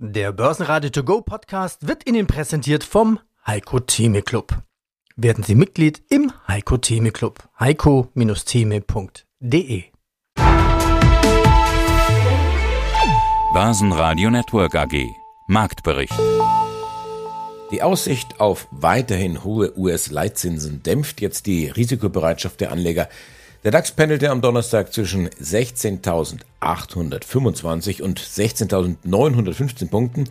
Der Börsenradio To Go Podcast wird Ihnen präsentiert vom Heiko Theme Club. Werden Sie Mitglied im Heiko Theme Club. heiko-theme.de Börsenradio Network AG Marktbericht Die Aussicht auf weiterhin hohe US-Leitzinsen dämpft jetzt die Risikobereitschaft der Anleger. Der DAX pendelte am Donnerstag zwischen 16.825 und 16.915 Punkten.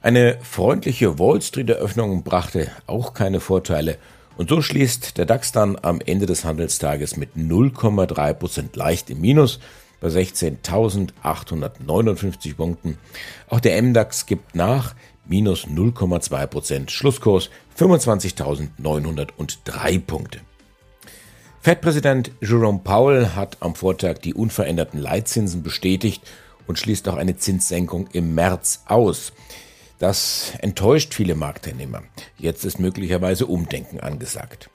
Eine freundliche Wall Street-Eröffnung brachte auch keine Vorteile. Und so schließt der DAX dann am Ende des Handelstages mit 0,3 Prozent leicht im Minus bei 16.859 Punkten. Auch der MDAX gibt nach, minus 0,2 Prozent. Schlusskurs 25.903 Punkte. Fed-Präsident Jerome Powell hat am Vortag die unveränderten Leitzinsen bestätigt und schließt auch eine Zinssenkung im März aus. Das enttäuscht viele Marktteilnehmer. Jetzt ist möglicherweise Umdenken angesagt.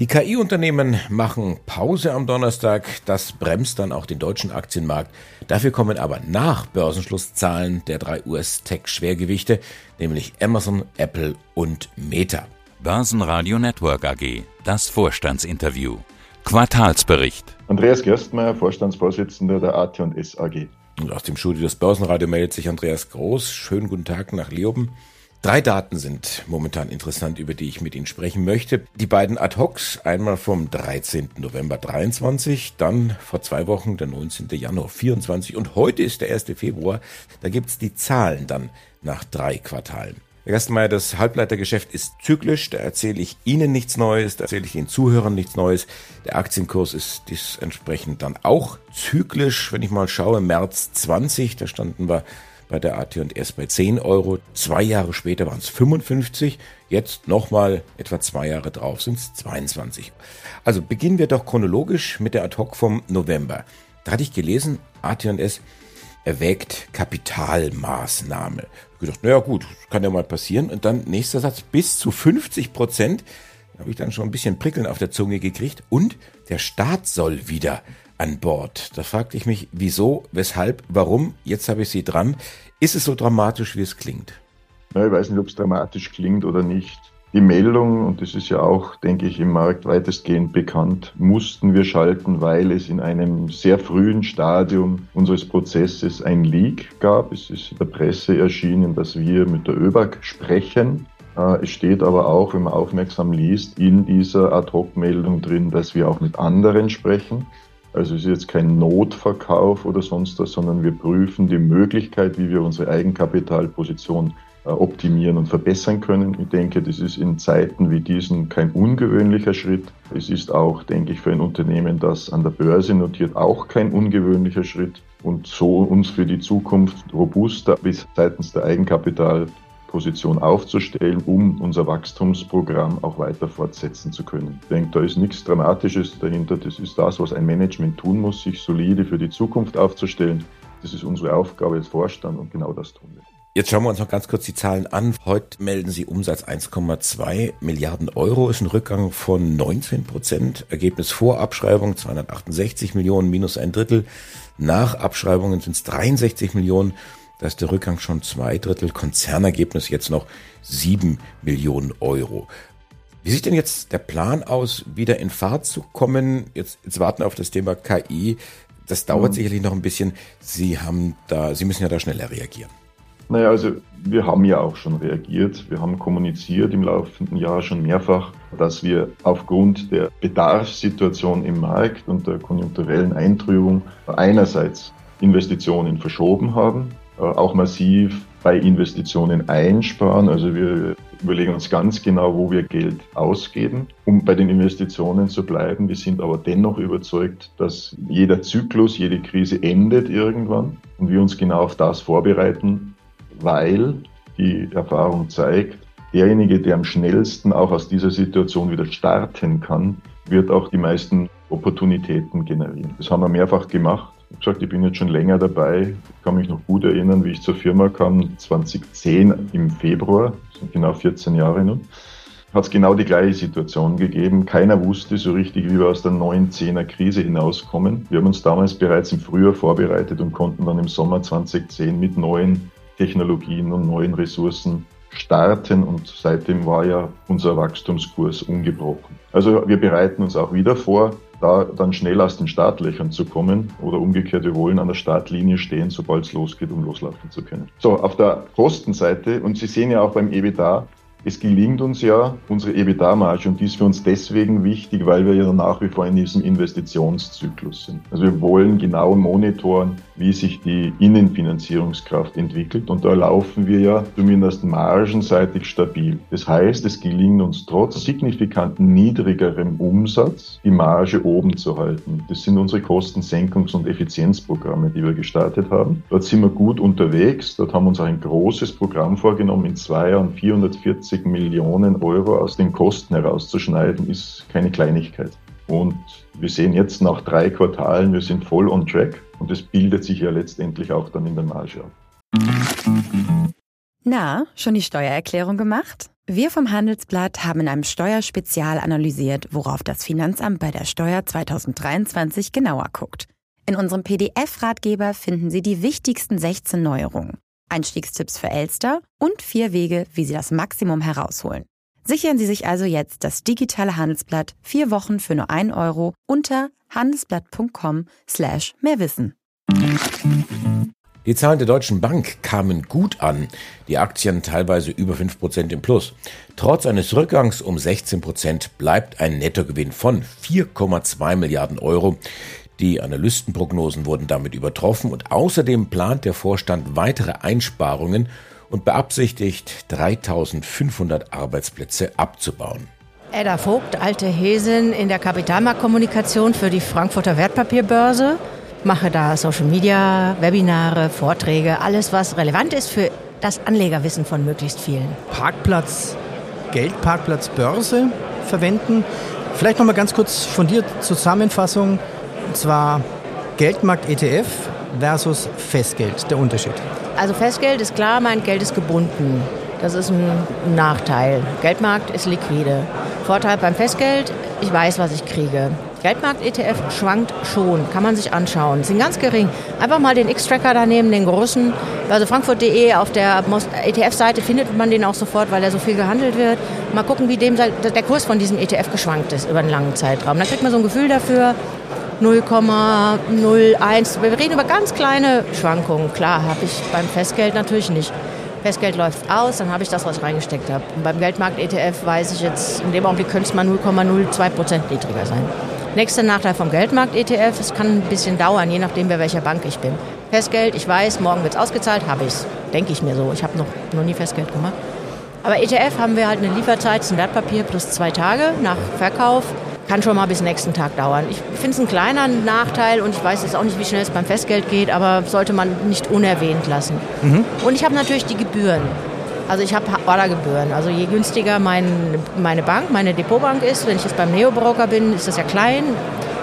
Die KI-Unternehmen machen Pause am Donnerstag. Das bremst dann auch den deutschen Aktienmarkt. Dafür kommen aber nach Börsenschluss Zahlen der drei US-Tech-Schwergewichte, nämlich Amazon, Apple und Meta. Börsenradio Network AG, das Vorstandsinterview. Quartalsbericht. Andreas Gerstmeier, Vorstandsvorsitzender der AT&S AG. Und aus dem Studio des Börsenradio meldet sich Andreas Groß. Schönen guten Tag nach Leoben. Drei Daten sind momentan interessant, über die ich mit Ihnen sprechen möchte. Die beiden Ad-Hocs, einmal vom 13. November 23, dann vor zwei Wochen der 19. Januar 24 und heute ist der 1. Februar. Da gibt's die Zahlen dann nach drei Quartalen. Herr Gerstenmeier, das Halbleitergeschäft ist zyklisch, da erzähle ich Ihnen nichts Neues, da erzähle ich den Zuhörern nichts Neues. Der Aktienkurs ist dies entsprechend dann auch zyklisch. Wenn ich mal schaue, März 20, da standen wir bei der AT&S bei 10 Euro. Zwei Jahre später waren es 55. Jetzt nochmal etwa zwei Jahre drauf sind es 22. Also beginnen wir doch chronologisch mit der Ad-Hoc vom November. Da hatte ich gelesen, AT&S erwägt Kapitalmaßnahme. Ich gedacht, naja gut, kann ja mal passieren. Und dann nächster Satz, bis zu 50 Prozent. Da habe ich dann schon ein bisschen Prickeln auf der Zunge gekriegt. Und der Staat soll wieder an Bord. Da fragte ich mich, wieso, weshalb, warum. Jetzt habe ich Sie dran. Ist es so dramatisch, wie es klingt? Na, ich weiß nicht, ob es dramatisch klingt oder nicht. Die Meldung, und das ist ja auch, denke ich, im Markt weitestgehend bekannt, mussten wir schalten, weil es in einem sehr frühen Stadium unseres Prozesses ein Leak gab. Es ist in der Presse erschienen, dass wir mit der ÖBAG sprechen. Äh, es steht aber auch, wenn man aufmerksam liest, in dieser Ad-Hoc-Meldung drin, dass wir auch mit anderen sprechen. Also es ist jetzt kein Notverkauf oder sonst was, sondern wir prüfen die Möglichkeit, wie wir unsere Eigenkapitalposition äh, optimieren und verbessern können. Ich denke, das ist in Zeiten wie diesen kein ungewöhnlicher Schritt. Es ist auch, denke ich, für ein Unternehmen, das an der Börse notiert, auch kein ungewöhnlicher Schritt und so uns für die Zukunft robuster bis seitens der Eigenkapitalposition aufzustellen, um unser Wachstumsprogramm auch weiter fortsetzen zu können. Ich denke, da ist nichts Dramatisches dahinter. Das ist das, was ein Management tun muss, sich solide für die Zukunft aufzustellen. Das ist unsere Aufgabe als Vorstand und genau das tun wir. Jetzt schauen wir uns noch ganz kurz die Zahlen an. Heute melden Sie Umsatz 1,2 Milliarden Euro, ist ein Rückgang von 19 Prozent. Ergebnis vor Abschreibung 268 Millionen, minus ein Drittel. Nach Abschreibungen sind es 63 Millionen. Da ist der Rückgang schon zwei Drittel. Konzernergebnis jetzt noch 7 Millionen Euro. Wie sieht denn jetzt der Plan aus, wieder in Fahrt zu kommen? Jetzt, jetzt warten auf das Thema KI. Das dauert mhm. sicherlich noch ein bisschen. Sie haben da, Sie müssen ja da schneller reagieren. Naja, also wir haben ja auch schon reagiert. Wir haben kommuniziert im laufenden Jahr schon mehrfach, dass wir aufgrund der Bedarfssituation im Markt und der konjunkturellen Eintrübung einerseits Investitionen verschoben haben, auch massiv bei Investitionen einsparen. Also wir überlegen uns ganz genau, wo wir Geld ausgeben, um bei den Investitionen zu bleiben. Wir sind aber dennoch überzeugt, dass jeder Zyklus, jede Krise endet irgendwann und wir uns genau auf das vorbereiten weil die Erfahrung zeigt, derjenige, der am schnellsten auch aus dieser Situation wieder starten kann, wird auch die meisten Opportunitäten generieren. Das haben wir mehrfach gemacht. Ich gesagt, ich bin jetzt schon länger dabei. Ich kann mich noch gut erinnern, wie ich zur Firma kam, 2010 im Februar, sind genau 14 Jahre nun, hat es genau die gleiche Situation gegeben. Keiner wusste so richtig, wie wir aus der neuen Zehner Krise hinauskommen. Wir haben uns damals bereits im Frühjahr vorbereitet und konnten dann im Sommer 2010 mit neuen Technologien und neuen Ressourcen starten und seitdem war ja unser Wachstumskurs ungebrochen. Also wir bereiten uns auch wieder vor, da dann schnell aus den Startlöchern zu kommen oder umgekehrt, wir wollen an der Startlinie stehen, sobald es losgeht, um loslaufen zu können. So, auf der Kostenseite, und Sie sehen ja auch beim EBITDA, es gelingt uns ja unsere EBITDA-Marge und die ist für uns deswegen wichtig, weil wir ja nach wie vor in diesem Investitionszyklus sind. Also wir wollen genau monitoren, wie sich die Innenfinanzierungskraft entwickelt und da laufen wir ja zumindest margenseitig stabil. Das heißt, es gelingt uns trotz signifikant niedrigerem Umsatz die Marge oben zu halten. Das sind unsere Kostensenkungs- und Effizienzprogramme, die wir gestartet haben. Dort sind wir gut unterwegs. Dort haben wir uns ein großes Programm vorgenommen in zwei Jahren 440 50 Millionen Euro aus den Kosten herauszuschneiden, ist keine Kleinigkeit. Und wir sehen jetzt nach drei Quartalen, wir sind voll on track und es bildet sich ja letztendlich auch dann in der Marge ab. Na, schon die Steuererklärung gemacht? Wir vom Handelsblatt haben in einem Steuerspezial analysiert, worauf das Finanzamt bei der Steuer 2023 genauer guckt. In unserem PDF-Ratgeber finden Sie die wichtigsten 16 Neuerungen. Einstiegstipps für Elster und vier Wege, wie Sie das Maximum herausholen. Sichern Sie sich also jetzt das digitale Handelsblatt vier Wochen für nur ein Euro unter handelsblatt.com slash mehrwissen. Die Zahlen der Deutschen Bank kamen gut an, die Aktien teilweise über 5% im Plus. Trotz eines Rückgangs um 16% bleibt ein Nettogewinn von 4,2 Milliarden Euro. Die Analystenprognosen wurden damit übertroffen und außerdem plant der Vorstand weitere Einsparungen und beabsichtigt, 3500 Arbeitsplätze abzubauen. Edda Vogt, alte Hesin in der Kapitalmarktkommunikation für die Frankfurter Wertpapierbörse. Mache da Social Media, Webinare, Vorträge, alles, was relevant ist für das Anlegerwissen von möglichst vielen. Parkplatz, Geldparkplatz, Börse verwenden. Vielleicht noch mal ganz kurz von dir Zusammenfassung. Und zwar Geldmarkt ETF versus Festgeld, der Unterschied. Also Festgeld ist klar, mein Geld ist gebunden. Das ist ein Nachteil. Geldmarkt ist liquide. Vorteil beim Festgeld, ich weiß, was ich kriege. Geldmarkt-ETF schwankt schon, kann man sich anschauen. Sind ganz gering. Einfach mal den X-Tracker daneben, den großen. Also Frankfurt.de auf der ETF-Seite findet man den auch sofort, weil er so viel gehandelt wird. Mal gucken, wie dem der Kurs von diesem ETF geschwankt ist über einen langen Zeitraum. Dann kriegt man so ein Gefühl dafür, 0,01. Wir reden über ganz kleine Schwankungen. Klar, habe ich beim Festgeld natürlich nicht. Festgeld läuft aus, dann habe ich das, was ich reingesteckt habe. Und beim Geldmarkt-ETF weiß ich jetzt, in dem Augenblick könnte es mal 0,02 Prozent niedriger sein. Nächster Nachteil vom Geldmarkt-ETF, es kann ein bisschen dauern, je nachdem, bei welcher Bank ich bin. Festgeld, ich weiß, morgen wird es ausgezahlt, habe ich es. Denke ich mir so. Ich habe noch, noch nie Festgeld gemacht. Aber ETF haben wir halt eine Lieferzeit, ist ein Wertpapier plus zwei Tage nach Verkauf kann schon mal bis nächsten Tag dauern. Ich finde es ein kleiner Nachteil und ich weiß jetzt auch nicht, wie schnell es beim Festgeld geht, aber sollte man nicht unerwähnt lassen. Mhm. Und ich habe natürlich die Gebühren. Also ich habe Ordergebühren. Also je günstiger mein, meine Bank, meine Depotbank ist, wenn ich jetzt beim Neobroker bin, ist das ja klein,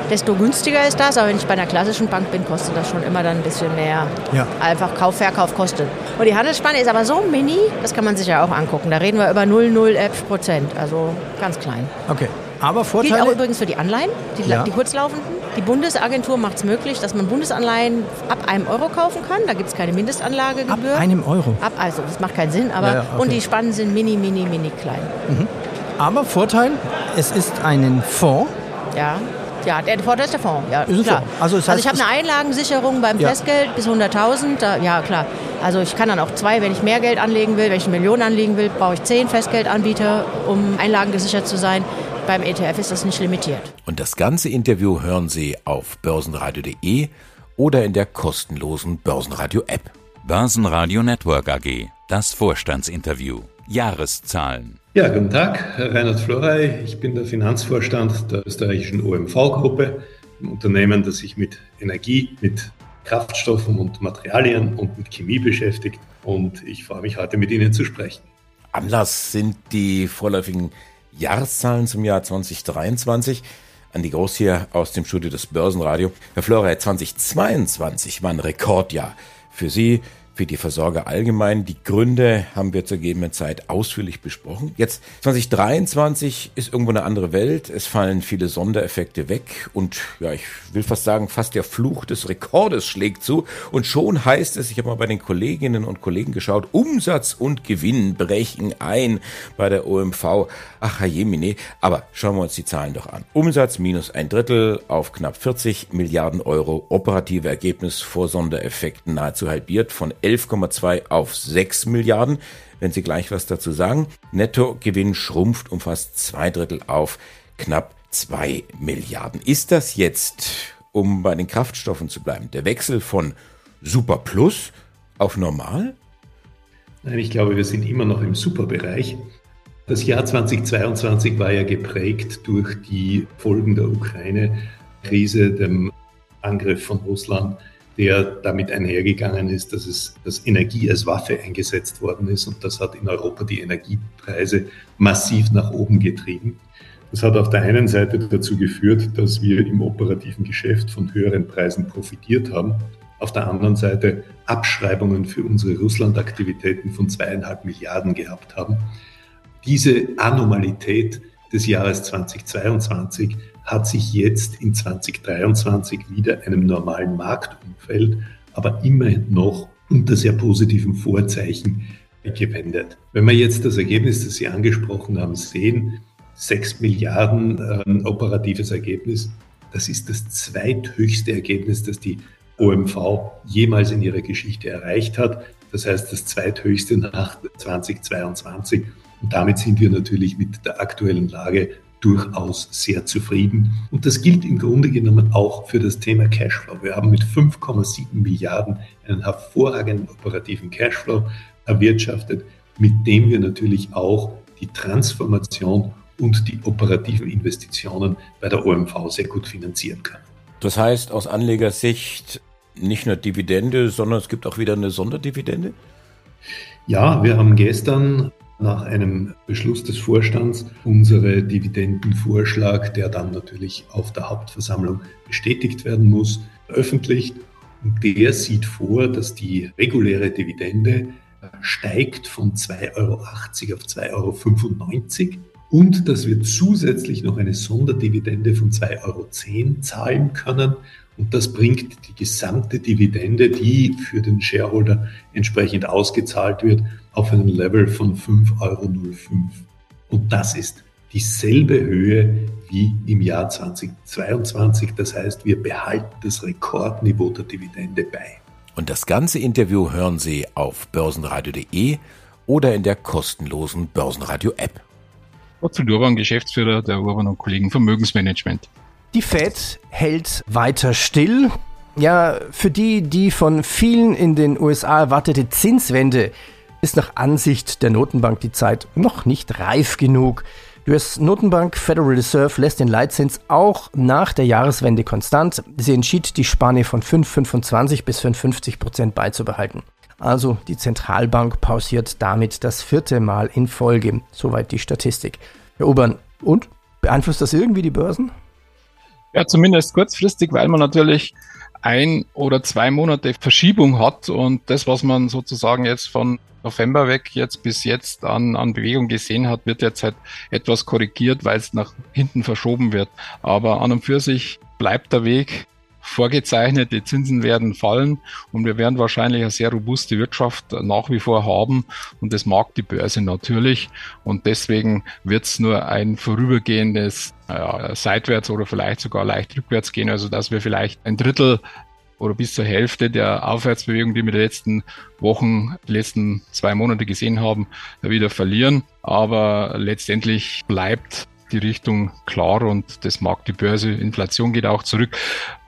desto günstiger ist das. Aber wenn ich bei einer klassischen Bank bin, kostet das schon immer dann ein bisschen mehr. Ja. Einfach Kauf, Verkauf kostet. Und die Handelsspanne ist aber so mini, das kann man sich ja auch angucken. Da reden wir über 0,011 Prozent, also ganz klein. Okay. Aber Vorteile... Gilt auch übrigens für die Anleihen, die, ja. die kurzlaufenden. Die Bundesagentur macht es möglich, dass man Bundesanleihen ab einem Euro kaufen kann. Da gibt es keine Mindestanlagegebühr. Ab einem Euro? Ab, also das macht keinen Sinn, aber... Ja, okay. Und die Spannen sind mini, mini, mini klein. Mhm. Aber Vorteil, es ist ein Fonds. Ja. Ja, der Vorteil ist der Fonds, ja, ist klar. Also, das heißt, also, ich habe eine Einlagensicherung beim ja. Festgeld bis 100.000, ja klar. Also ich kann dann auch zwei, wenn ich mehr Geld anlegen will, wenn ich eine Million anlegen will, brauche ich zehn Festgeldanbieter, um einlagengesichert zu sein. Beim ETF ist das nicht limitiert. Und das ganze Interview hören Sie auf börsenradio.de oder in der kostenlosen Börsenradio-App. Börsenradio Network AG, das Vorstandsinterview. Jahreszahlen. Ja, guten Tag, Herr Reinhard Florey. Ich bin der Finanzvorstand der österreichischen OMV-Gruppe, ein Unternehmen, das sich mit Energie, mit Kraftstoffen und Materialien und mit Chemie beschäftigt. Und ich freue mich heute mit Ihnen zu sprechen. Anlass sind die vorläufigen Jahreszahlen zum Jahr 2023. Andi Groß hier aus dem Studio des Börsenradio. Herr Flora, 2022 war ein Rekordjahr für Sie, für die Versorger allgemein. Die Gründe haben wir zur gegebenen Zeit ausführlich besprochen. Jetzt 2023 ist irgendwo eine andere Welt. Es fallen viele Sondereffekte weg und ja, ich will fast sagen, fast der Fluch des Rekordes schlägt zu. Und schon heißt es, ich habe mal bei den Kolleginnen und Kollegen geschaut, Umsatz und Gewinn brechen ein bei der OMV. Ach, Jemine. Aber schauen wir uns die Zahlen doch an. Umsatz minus ein Drittel auf knapp 40 Milliarden Euro. Operative Ergebnis vor Sondereffekten nahezu halbiert von 11,2 auf 6 Milliarden. Wenn Sie gleich was dazu sagen. Nettogewinn schrumpft um fast zwei Drittel auf knapp 2 Milliarden. Ist das jetzt, um bei den Kraftstoffen zu bleiben, der Wechsel von Super Plus auf Normal? Nein, ich glaube, wir sind immer noch im Superbereich. Das Jahr 2022 war ja geprägt durch die Folgen der Ukraine-Krise, dem Angriff von Russland der damit einhergegangen ist, dass es dass Energie als Waffe eingesetzt worden ist und das hat in Europa die Energiepreise massiv nach oben getrieben. Das hat auf der einen Seite dazu geführt, dass wir im operativen Geschäft von höheren Preisen profitiert haben. Auf der anderen Seite Abschreibungen für unsere Russland-Aktivitäten von zweieinhalb Milliarden gehabt haben. Diese Anomalität des Jahres 2022 hat sich jetzt in 2023 wieder einem normalen Marktumfeld, aber immer noch unter sehr positiven Vorzeichen gewendet. Wenn wir jetzt das Ergebnis, das Sie angesprochen haben, sehen, 6 Milliarden äh, operatives Ergebnis, das ist das zweithöchste Ergebnis, das die OMV jemals in ihrer Geschichte erreicht hat. Das heißt, das zweithöchste nach 2022. Und damit sind wir natürlich mit der aktuellen Lage durchaus sehr zufrieden. Und das gilt im Grunde genommen auch für das Thema Cashflow. Wir haben mit 5,7 Milliarden einen hervorragenden operativen Cashflow erwirtschaftet, mit dem wir natürlich auch die Transformation und die operativen Investitionen bei der OMV sehr gut finanzieren können. Das heißt aus Anlegersicht nicht nur Dividende, sondern es gibt auch wieder eine Sonderdividende? Ja, wir haben gestern nach einem Beschluss des Vorstands unsere Dividendenvorschlag, der dann natürlich auf der Hauptversammlung bestätigt werden muss, veröffentlicht. Und der sieht vor, dass die reguläre Dividende steigt von 2,80 Euro auf 2,95 Euro und dass wir zusätzlich noch eine Sonderdividende von 2,10 Euro zahlen können. Und das bringt die gesamte Dividende, die für den Shareholder entsprechend ausgezahlt wird, auf einen Level von 5,05 Euro. Und das ist dieselbe Höhe wie im Jahr 2022. Das heißt, wir behalten das Rekordniveau der Dividende bei. Und das ganze Interview hören Sie auf börsenradio.de oder in der kostenlosen Börsenradio-App. Otto Durban, Geschäftsführer der Urban und Kollegen Vermögensmanagement. Die Fed hält weiter still. Ja, für die, die von vielen in den USA erwartete Zinswende ist nach Ansicht der Notenbank die Zeit noch nicht reif genug. Die US-Notenbank Federal Reserve lässt den Leitzins auch nach der Jahreswende konstant. Sie entschied, die Spanne von 5,25 bis 5,50 Prozent beizubehalten. Also die Zentralbank pausiert damit das vierte Mal in Folge. Soweit die Statistik. Herr Obern, und? Beeinflusst das irgendwie die Börsen? Ja, zumindest kurzfristig, weil man natürlich ein oder zwei Monate Verschiebung hat und das, was man sozusagen jetzt von November weg jetzt bis jetzt an, an Bewegung gesehen hat, wird jetzt halt etwas korrigiert, weil es nach hinten verschoben wird. Aber an und für sich bleibt der Weg vorgezeichnet, die Zinsen werden fallen und wir werden wahrscheinlich eine sehr robuste Wirtschaft nach wie vor haben und das mag die Börse natürlich und deswegen wird es nur ein vorübergehendes äh, seitwärts oder vielleicht sogar leicht rückwärts gehen, also dass wir vielleicht ein Drittel oder bis zur Hälfte der Aufwärtsbewegung, die wir die letzten Wochen, die letzten zwei Monate gesehen haben, wieder verlieren. Aber letztendlich bleibt die Richtung klar und das mag die Börse. Inflation geht auch zurück.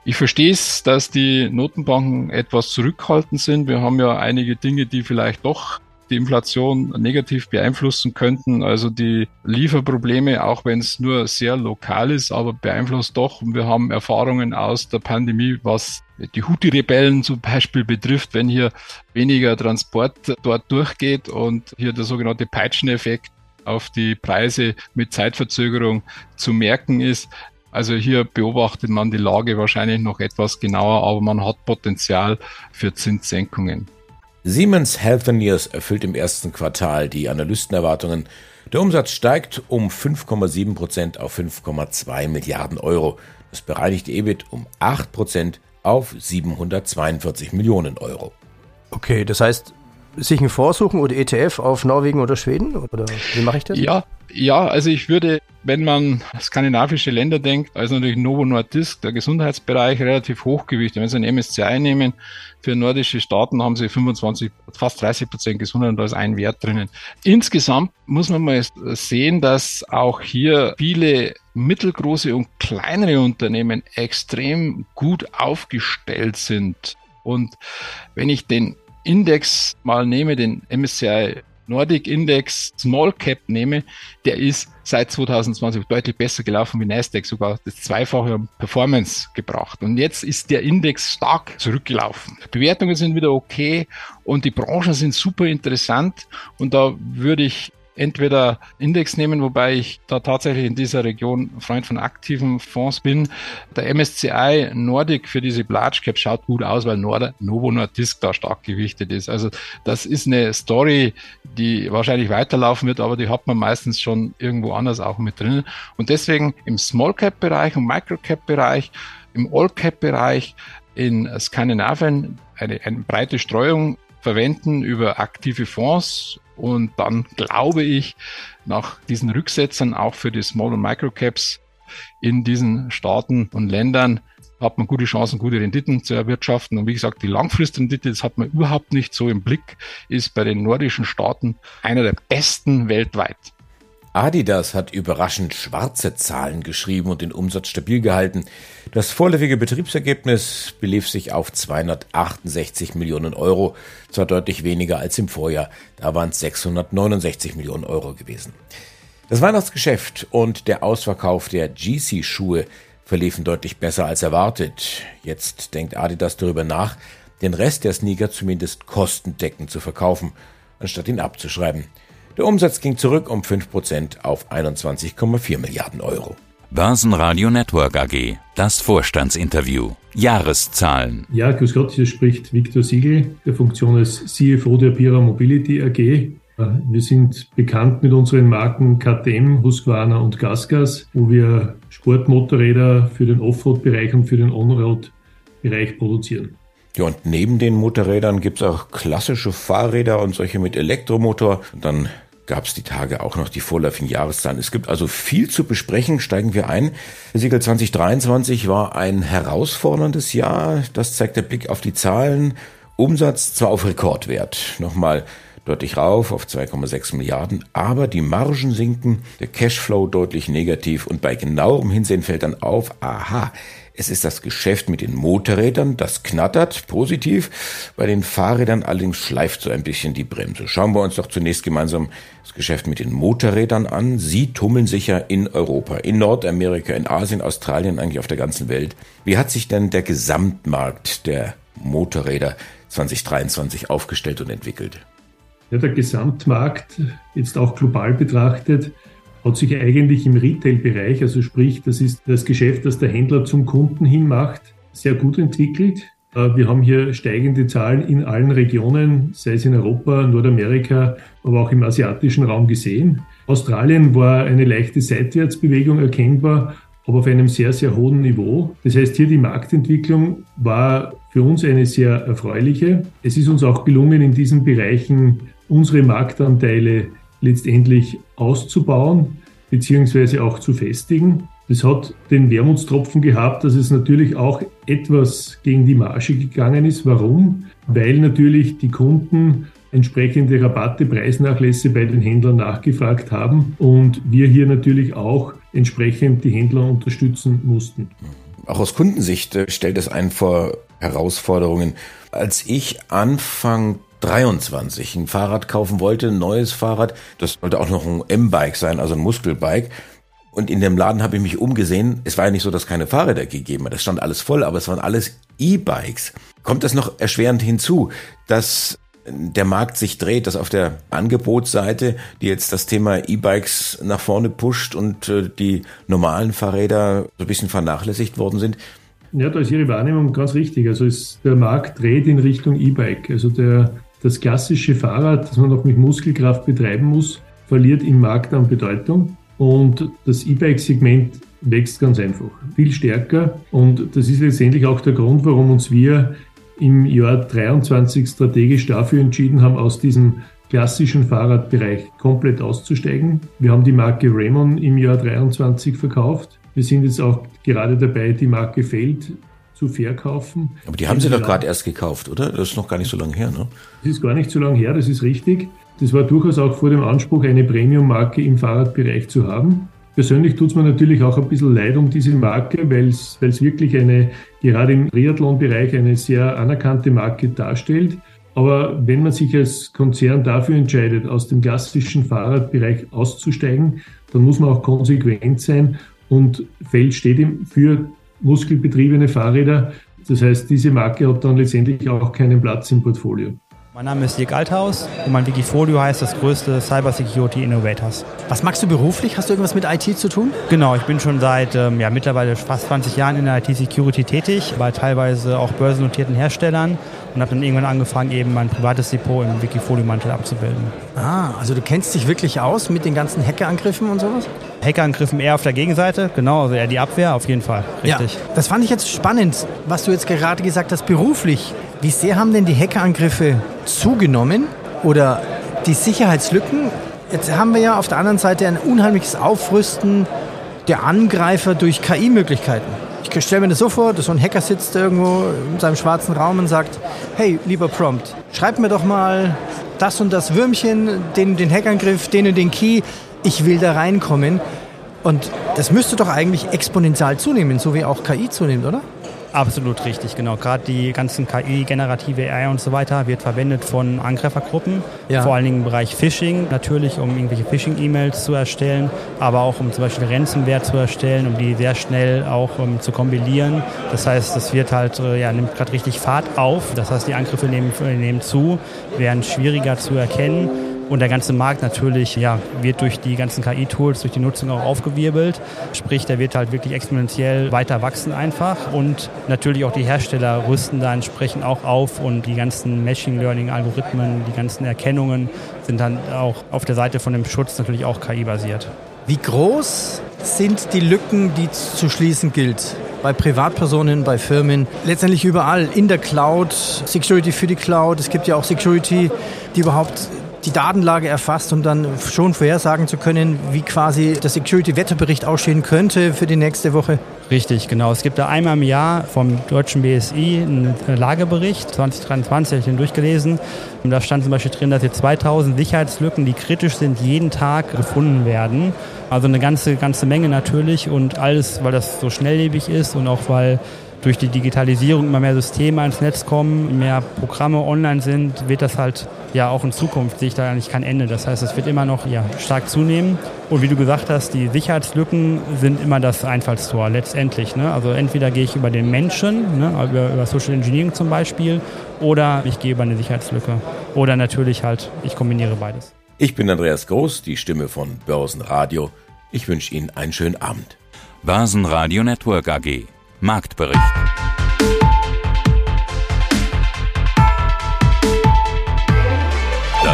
Ich verstehe es, dass die Notenbanken etwas zurückhaltend sind. Wir haben ja einige Dinge, die vielleicht doch die Inflation negativ beeinflussen könnten. Also die Lieferprobleme, auch wenn es nur sehr lokal ist, aber beeinflusst doch. Und wir haben Erfahrungen aus der Pandemie, was die Houthi-Rebellen zum Beispiel betrifft, wenn hier weniger Transport dort durchgeht und hier der sogenannte Peitscheneffekt auf die Preise mit Zeitverzögerung zu merken ist. Also hier beobachtet man die Lage wahrscheinlich noch etwas genauer, aber man hat Potenzial für Zinssenkungen. Siemens Healthineers erfüllt im ersten Quartal die Analystenerwartungen. Der Umsatz steigt um 5,7 Prozent auf 5,2 Milliarden Euro. Das bereinigte EBIT um 8 Prozent auf 742 Millionen Euro. Okay, das heißt, sich einen Fonds suchen oder ETF auf Norwegen oder Schweden? Oder wie mache ich das? Ja, ja, also ich würde, wenn man skandinavische Länder denkt, also natürlich Novo Nordisk, der Gesundheitsbereich relativ hochgewichtet. Wenn Sie ein MSCI nehmen, für nordische Staaten haben sie 25, fast 30 Prozent Gesundheit und da ist ein Wert drinnen. Insgesamt muss man mal sehen, dass auch hier viele mittelgroße und kleinere Unternehmen extrem gut aufgestellt sind. Und wenn ich den Index mal nehme, den MSCI Nordic Index Small Cap nehme, der ist seit 2020 deutlich besser gelaufen wie Nasdaq, sogar das Zweifache Performance gebracht. Und jetzt ist der Index stark zurückgelaufen. Bewertungen sind wieder okay und die Branchen sind super interessant. Und da würde ich entweder Index nehmen, wobei ich da tatsächlich in dieser Region Freund von aktiven Fonds bin. Der MSCI Nordic für diese Large Cap schaut gut aus, weil Nord Novo Nordisk da stark gewichtet ist. Also das ist eine Story, die wahrscheinlich weiterlaufen wird, aber die hat man meistens schon irgendwo anders auch mit drin. Und deswegen im Small Cap Bereich und Micro Cap Bereich, im All Cap Bereich in Skandinavien eine, eine breite Streuung verwenden über aktive Fonds und dann glaube ich, nach diesen Rücksetzern auch für die Small- und Microcaps in diesen Staaten und Ländern hat man gute Chancen, gute Renditen zu erwirtschaften. Und wie gesagt, die Langfristrendite, das hat man überhaupt nicht so im Blick, ist bei den nordischen Staaten einer der besten weltweit. Adidas hat überraschend schwarze Zahlen geschrieben und den Umsatz stabil gehalten. Das vorläufige Betriebsergebnis belief sich auf 268 Millionen Euro, zwar deutlich weniger als im Vorjahr, da waren es 669 Millionen Euro gewesen. Das Weihnachtsgeschäft und der Ausverkauf der GC-Schuhe verliefen deutlich besser als erwartet. Jetzt denkt Adidas darüber nach, den Rest der Sneaker zumindest kostendeckend zu verkaufen, anstatt ihn abzuschreiben. Der Umsatz ging zurück um 5% auf 21,4 Milliarden Euro. Börsenradio Network AG, das Vorstandsinterview. Jahreszahlen. Ja, grüß Gott, hier spricht Viktor Siegel, der Funktion als CFO der Pira Mobility AG. Wir sind bekannt mit unseren Marken KTM, Husqvarna und Gasgas, wo wir Sportmotorräder für den Offroad-Bereich und für den On-Road-Bereich produzieren. Ja, und neben den Motorrädern gibt's auch klassische Fahrräder und solche mit Elektromotor. Und dann gab es die Tage auch noch die vorläufigen Jahreszahlen. Es gibt also viel zu besprechen. Steigen wir ein. Siegel 2023 war ein herausforderndes Jahr. Das zeigt der Blick auf die Zahlen. Umsatz zwar auf Rekordwert. Nochmal deutlich rauf auf 2,6 Milliarden, aber die Margen sinken, der Cashflow deutlich negativ und bei genauerem Hinsehen fällt dann auf, aha, es ist das Geschäft mit den Motorrädern, das knattert positiv. Bei den Fahrrädern allerdings schleift so ein bisschen die Bremse. Schauen wir uns doch zunächst gemeinsam das Geschäft mit den Motorrädern an. Sie tummeln sich ja in Europa, in Nordamerika, in Asien, Australien, eigentlich auf der ganzen Welt. Wie hat sich denn der Gesamtmarkt der Motorräder 2023 aufgestellt und entwickelt? Ja, der Gesamtmarkt, jetzt auch global betrachtet, hat sich eigentlich im Retail-Bereich, also sprich, das ist das Geschäft, das der Händler zum Kunden hin macht, sehr gut entwickelt. Äh, wir haben hier steigende Zahlen in allen Regionen, sei es in Europa, Nordamerika, aber auch im asiatischen Raum gesehen. Australien war eine leichte Seitwärtsbewegung erkennbar, aber auf einem sehr, sehr hohen Niveau. Das heißt, hier die Marktentwicklung war für uns eine sehr erfreuliche. Es ist uns auch gelungen, in diesen Bereichen unsere Marktanteile letztendlich auszubauen beziehungsweise auch zu festigen. Das hat den Wermutstropfen gehabt, dass es natürlich auch etwas gegen die Marge gegangen ist. Warum? Weil natürlich die Kunden entsprechende Rabatte, Preisnachlässe bei den Händlern nachgefragt haben und wir hier natürlich auch entsprechend die Händler unterstützen mussten. Auch aus Kundensicht äh, stellt es einen vor Herausforderungen. Als ich Anfang 23 ein Fahrrad kaufen wollte, ein neues Fahrrad. Das sollte auch noch ein M-Bike sein, also ein Muskelbike. Und in dem Laden habe ich mich umgesehen. Es war ja nicht so, dass keine Fahrräder gegeben hat. Das stand alles voll, aber es waren alles E-Bikes. Kommt das noch erschwerend hinzu, dass der Markt sich dreht, dass auf der Angebotsseite, die jetzt das Thema E-Bikes nach vorne pusht und äh, die normalen Fahrräder so ein bisschen vernachlässigt worden sind? Ja, da ist Ihre Wahrnehmung ganz richtig. Also es, der Markt dreht in Richtung E-Bike. Also der Das klassische Fahrrad, das man noch mit Muskelkraft betreiben muss, verliert im Markt an Bedeutung. Und das E-Bike-Segment wächst ganz einfach, viel stärker. Und das ist letztendlich auch der Grund, warum uns wir im Jahr 23 strategisch dafür entschieden haben, aus diesem klassischen Fahrradbereich komplett auszusteigen. Wir haben die Marke Raymond im Jahr 23 verkauft. Wir sind jetzt auch gerade dabei, die Marke Feld zu verkaufen. Aber die haben Sie doch gerade erst gekauft, oder? Das ist noch gar nicht so lange her, ne? Das ist gar nicht so lange her, das ist richtig. Das war durchaus auch vor dem Anspruch, eine Premium-Marke im Fahrradbereich zu haben. Persönlich tut es mir natürlich auch ein bisschen leid um diese Marke, weil es wirklich eine, gerade im Triathlon-Bereich, eine sehr anerkannte Marke darstellt. Aber wenn man sich als Konzern dafür entscheidet, aus dem klassischen Fahrradbereich auszusteigen, dann muss man auch konsequent sein und Feld steht für muskelbetriebene Fahrräder. Das heißt, diese Marke hat dann letztendlich auch keinen Platz im Portfolio. Mein Name ist Dirk Althaus und mein Wikifolio heißt das größte Cyber Security Innovators. Was magst du beruflich? Hast du irgendwas mit IT zu tun? Genau, ich bin schon seit ähm, ja, mittlerweile fast 20 Jahren in der IT-Security tätig, bei teilweise auch börsennotierten Herstellern und habe dann irgendwann angefangen, eben mein privates Depot im Wikifolio-Mantel abzubilden. Ah, also du kennst dich wirklich aus mit den ganzen Hackerangriffen und sowas? Hackerangriffen eher auf der Gegenseite, genau, also eher die Abwehr, auf jeden Fall, richtig. Ja, das fand ich jetzt spannend, was du jetzt gerade gesagt hast, beruflich. Wie sehr haben denn die Hackerangriffe zugenommen oder die Sicherheitslücken? Jetzt haben wir ja auf der anderen Seite ein unheimliches Aufrüsten der Angreifer durch KI-Möglichkeiten. Ich stelle mir das so vor, dass so ein Hacker sitzt irgendwo in seinem schwarzen Raum und sagt, hey, lieber Prompt, schreib mir doch mal das und das Würmchen, den, den Hackangriff, den und den Key, ich will da reinkommen. Und das müsste doch eigentlich exponentiell zunehmen, so wie auch KI zunimmt, oder? Absolut richtig, genau. Gerade die ganzen KI, generative AI und so weiter wird verwendet von Angreifergruppen, ja. vor allen Dingen im Bereich Phishing, natürlich um irgendwelche Phishing-E-Mails zu erstellen, aber auch um zum Beispiel Ransomware zu erstellen, um die sehr schnell auch um, zu kombinieren. Das heißt, das wird halt, äh, ja, nimmt gerade richtig Fahrt auf. Das heißt, die Angriffe nehmen, nehmen zu, werden schwieriger zu erkennen. Und der ganze Markt natürlich ja, wird durch die ganzen KI-Tools, durch die Nutzung auch aufgewirbelt. Sprich, der wird halt wirklich exponentiell weiter wachsen einfach. Und natürlich auch die Hersteller rüsten da entsprechend auch auf und die ganzen Machine Learning-Algorithmen, die ganzen Erkennungen sind dann auch auf der Seite von dem Schutz natürlich auch KI-basiert. Wie groß sind die Lücken, die zu schließen gilt? Bei Privatpersonen, bei Firmen, letztendlich überall in der Cloud, Security für die Cloud. Es gibt ja auch Security, die überhaupt die Datenlage erfasst, um dann schon vorhersagen zu können, wie quasi der Security-Wetterbericht aussehen könnte für die nächste Woche? Richtig, genau. Es gibt da einmal im Jahr vom deutschen BSI einen Lagebericht, 2023 habe ich den durchgelesen. Und da stand zum Beispiel drin, dass hier 2000 Sicherheitslücken, die kritisch sind, jeden Tag gefunden werden. Also eine ganze, ganze Menge natürlich und alles, weil das so schnelllebig ist und auch weil durch die Digitalisierung immer mehr Systeme ans Netz kommen, mehr Programme online sind, wird das halt ja auch in Zukunft, sehe ich da eigentlich kein Ende. Das heißt, es wird immer noch ja, stark zunehmen. Und wie du gesagt hast, die Sicherheitslücken sind immer das Einfallstor letztendlich. Ne? Also entweder gehe ich über den Menschen, ne? über, über Social Engineering zum Beispiel, oder ich gehe über eine Sicherheitslücke. Oder natürlich halt, ich kombiniere beides. Ich bin Andreas Groß, die Stimme von Börsenradio. Ich wünsche Ihnen einen schönen Abend. Börsenradio Network AG Marktbericht.